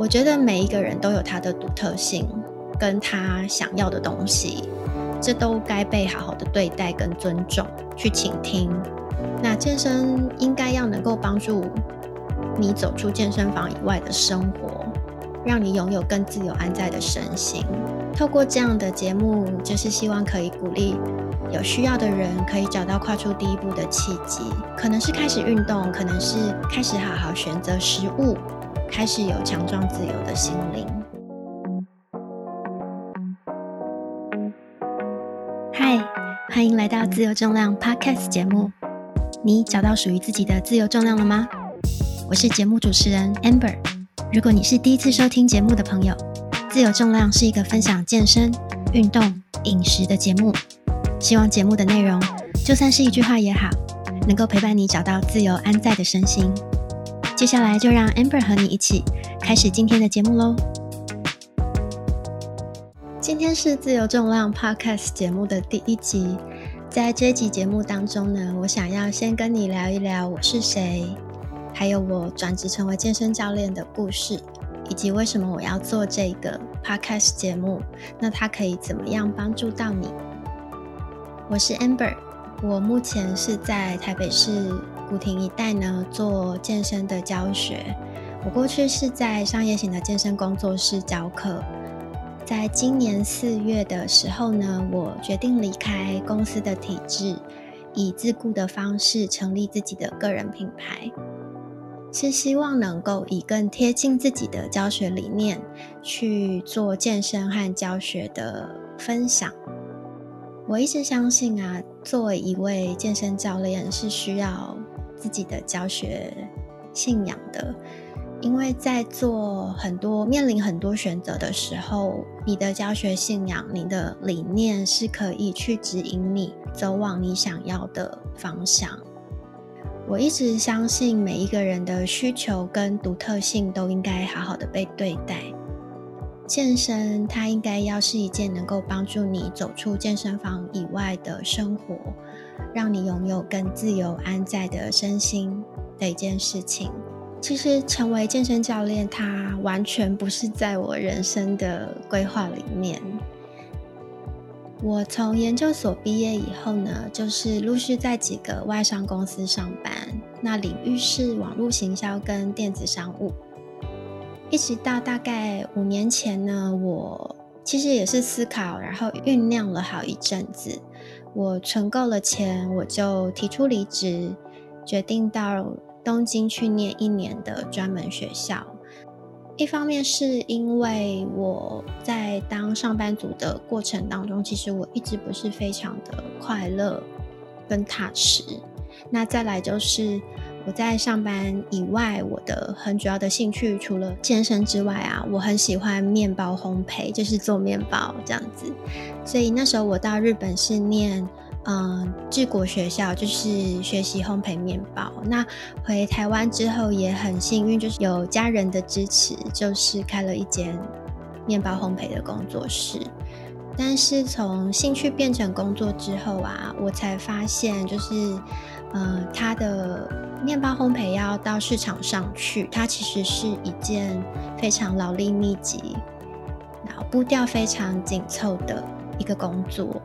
我觉得每一个人都有他的独特性，跟他想要的东西，这都该被好好的对待跟尊重，去倾听。那健身应该要能够帮助你走出健身房以外的生活，让你拥有更自由安在的身心。透过这样的节目，就是希望可以鼓励有需要的人可以找到跨出第一步的契机，可能是开始运动，可能是开始好好选择食物。开始有强壮自由的心灵。嗨，欢迎来到自由重量 Podcast 节目。你找到属于自己的自由重量了吗？我是节目主持人 Amber。如果你是第一次收听节目的朋友，自由重量是一个分享健身、运动、饮食的节目。希望节目的内容，就算是一句话也好，能够陪伴你找到自由安在的身心。接下来就让 Amber 和你一起开始今天的节目喽。今天是自由重量 Podcast 节目的第一集，在这集节目当中呢，我想要先跟你聊一聊我是谁，还有我转职成为健身教练的故事，以及为什么我要做这个 Podcast 节目，那它可以怎么样帮助到你？我是 Amber，我目前是在台北市。古亭一带呢，做健身的教学。我过去是在商业型的健身工作室教课。在今年四月的时候呢，我决定离开公司的体制，以自雇的方式成立自己的个人品牌，是希望能够以更贴近自己的教学理念去做健身和教学的分享。我一直相信啊，作为一位健身教练是需要。自己的教学信仰的，因为在做很多面临很多选择的时候，你的教学信仰、你的理念是可以去指引你走往你想要的方向。我一直相信每一个人的需求跟独特性都应该好好的被对待。健身它应该要是一件能够帮助你走出健身房以外的生活。让你拥有更自由安在的身心的一件事情。其实，成为健身教练，它完全不是在我人生的规划里面。我从研究所毕业以后呢，就是陆续在几个外商公司上班，那领域是网络行销跟电子商务。一直到大概五年前呢，我其实也是思考，然后酝酿了好一阵子。我存够了钱，我就提出离职，决定到东京去念一年的专门学校。一方面是因为我在当上班族的过程当中，其实我一直不是非常的快乐跟踏实。那再来就是我在上班以外，我的很主要的兴趣除了健身之外啊，我很喜欢面包烘焙，就是做面包这样子。所以那时候我到日本是念嗯治国学校，就是学习烘焙面包。那回台湾之后也很幸运，就是有家人的支持，就是开了一间面包烘焙的工作室。但是从兴趣变成工作之后啊，我才发现就是。呃，它的面包烘焙要到市场上去，它其实是一件非常劳力密集、然后步调非常紧凑的一个工作。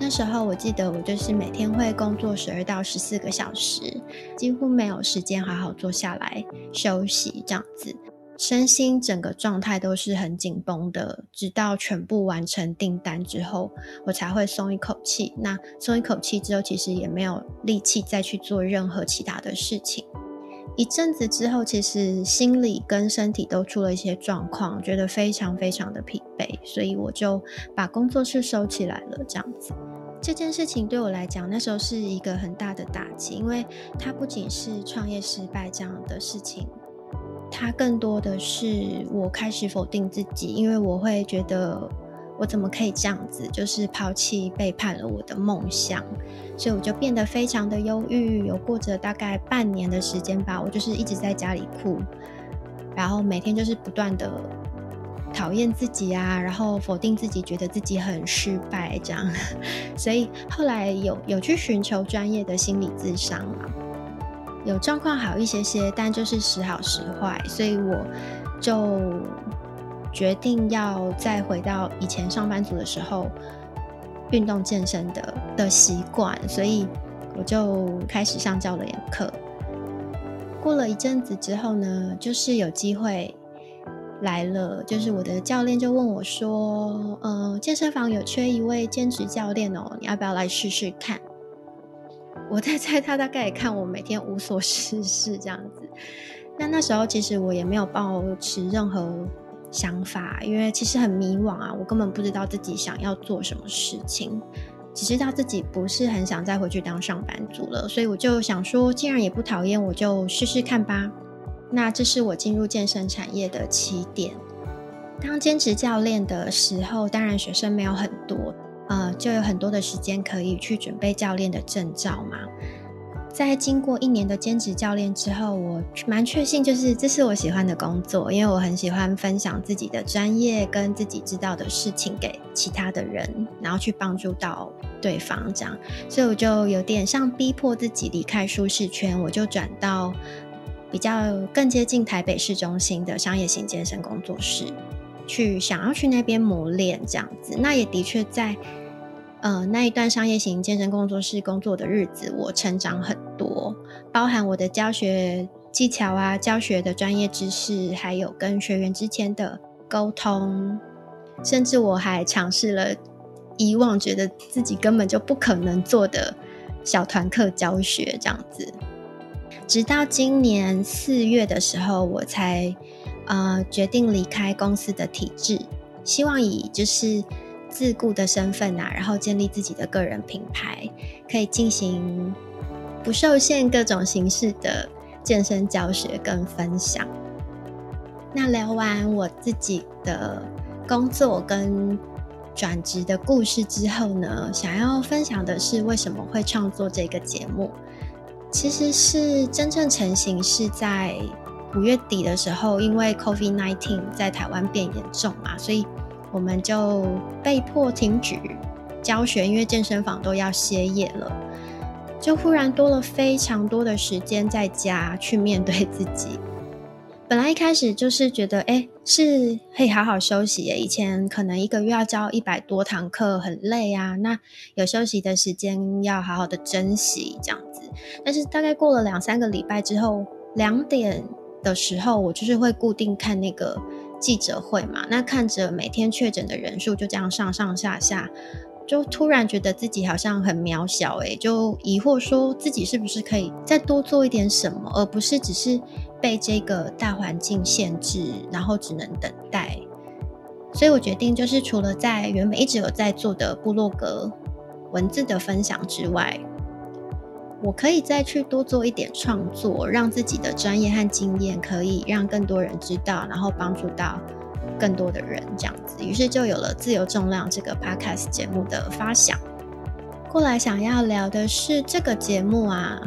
那时候我记得，我就是每天会工作十二到十四个小时，几乎没有时间好好坐下来休息，这样子。身心整个状态都是很紧绷的，直到全部完成订单之后，我才会松一口气。那松一口气之后，其实也没有力气再去做任何其他的事情。一阵子之后，其实心理跟身体都出了一些状况，觉得非常非常的疲惫，所以我就把工作室收起来了。这样子，这件事情对我来讲，那时候是一个很大的打击，因为它不仅是创业失败这样的事情。它更多的是我开始否定自己，因为我会觉得我怎么可以这样子，就是抛弃、背叛了我的梦想，所以我就变得非常的忧郁。有过着大概半年的时间吧，我就是一直在家里哭，然后每天就是不断的讨厌自己啊，然后否定自己，觉得自己很失败这样。所以后来有有去寻求专业的心理咨商啊。有状况好一些些，但就是时好时坏，所以我就决定要再回到以前上班族的时候运动健身的的习惯，所以我就开始上教练课。过了一阵子之后呢，就是有机会来了，就是我的教练就问我说：“呃，健身房有缺一位兼职教练哦，你要不要来试试看？”我在猜他大概也看我每天无所事事这样子。那那时候其实我也没有抱持任何想法，因为其实很迷惘啊，我根本不知道自己想要做什么事情。只知道自己不是很想再回去当上班族了，所以我就想说，既然也不讨厌，我就试试看吧。那这是我进入健身产业的起点。当兼职教练的时候，当然学生没有很多，呃，就有很多的时间可以去准备教练的证照嘛。在经过一年的兼职教练之后，我蛮确信，就是这是我喜欢的工作，因为我很喜欢分享自己的专业跟自己知道的事情给其他的人，然后去帮助到对方这样，所以我就有点像逼迫自己离开舒适圈，我就转到比较更接近台北市中心的商业型健身工作室，去想要去那边磨练这样子，那也的确在。呃，那一段商业型健身工作室工作的日子，我成长很多，包含我的教学技巧啊、教学的专业知识，还有跟学员之间的沟通，甚至我还尝试了以往觉得自己根本就不可能做的小团课教学，这样子。直到今年四月的时候，我才呃决定离开公司的体制，希望以就是。自雇的身份啊，然后建立自己的个人品牌，可以进行不受限各种形式的健身教学跟分享。那聊完我自己的工作跟转职的故事之后呢，想要分享的是为什么会创作这个节目。其实是真正成型是在五月底的时候，因为 COVID-19 在台湾变严重嘛，所以。我们就被迫停止教学，因为健身房都要歇业了，就忽然多了非常多的时间在家去面对自己。本来一开始就是觉得，哎，是可以好好休息。以前可能一个月要教一百多堂课，很累啊。那有休息的时间要好好的珍惜，这样子。但是大概过了两三个礼拜之后，两点的时候，我就是会固定看那个。记者会嘛，那看着每天确诊的人数就这样上上下下，就突然觉得自己好像很渺小诶，就疑惑说自己是不是可以再多做一点什么，而不是只是被这个大环境限制，然后只能等待。所以我决定，就是除了在原本一直有在做的部落格文字的分享之外。我可以再去多做一点创作，让自己的专业和经验可以让更多人知道，然后帮助到更多的人，这样子。于是就有了自由重量这个 podcast 节目的发想。过来想要聊的是这个节目啊，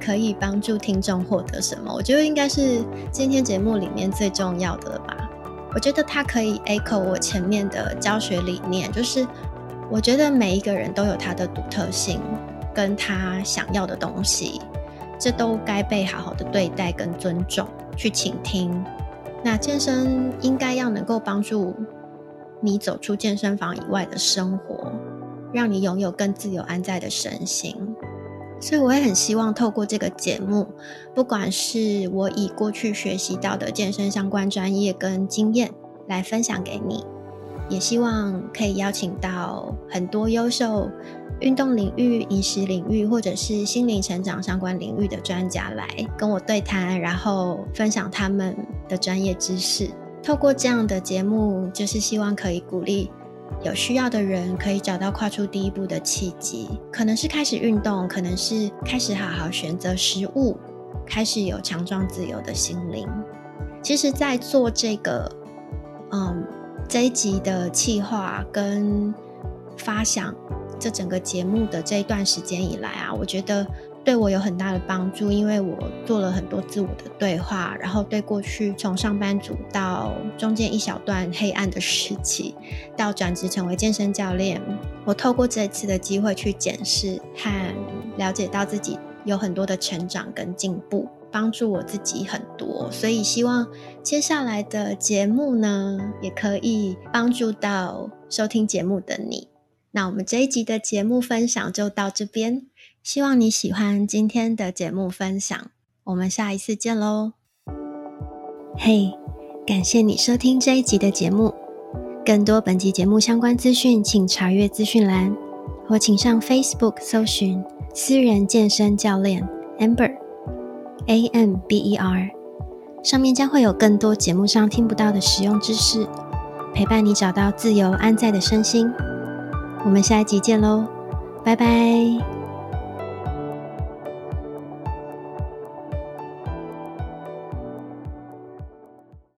可以帮助听众获得什么？我觉得应该是今天节目里面最重要的了吧。我觉得它可以 echo 我前面的教学理念，就是我觉得每一个人都有他的独特性。跟他想要的东西，这都该被好好的对待跟尊重，去倾听。那健身应该要能够帮助你走出健身房以外的生活，让你拥有更自由安在的身心。所以我也很希望透过这个节目，不管是我以过去学习到的健身相关专业跟经验来分享给你，也希望可以邀请到很多优秀。运动领域、饮食领域，或者是心灵成长相关领域的专家来跟我对谈，然后分享他们的专业知识。透过这样的节目，就是希望可以鼓励有需要的人可以找到跨出第一步的契机，可能是开始运动，可能是开始好好选择食物，开始有强壮自由的心灵。其实，在做这个嗯这一集的企划跟发想。这整个节目的这一段时间以来啊，我觉得对我有很大的帮助，因为我做了很多自我的对话，然后对过去从上班族到中间一小段黑暗的时期，到转职成为健身教练，我透过这次的机会去检视和了解到自己有很多的成长跟进步。帮助我自己很多，所以希望接下来的节目呢，也可以帮助到收听节目的你。那我们这一集的节目分享就到这边，希望你喜欢今天的节目分享。我们下一次见喽！嘿，感谢你收听这一集的节目。更多本集节目相关资讯，请查阅资讯栏，或请上 Facebook 搜寻私人健身教练 Amber A M B E R，上面将会有更多节目上听不到的实用知识，陪伴你找到自由安在的身心。我们下一集见喽，拜拜。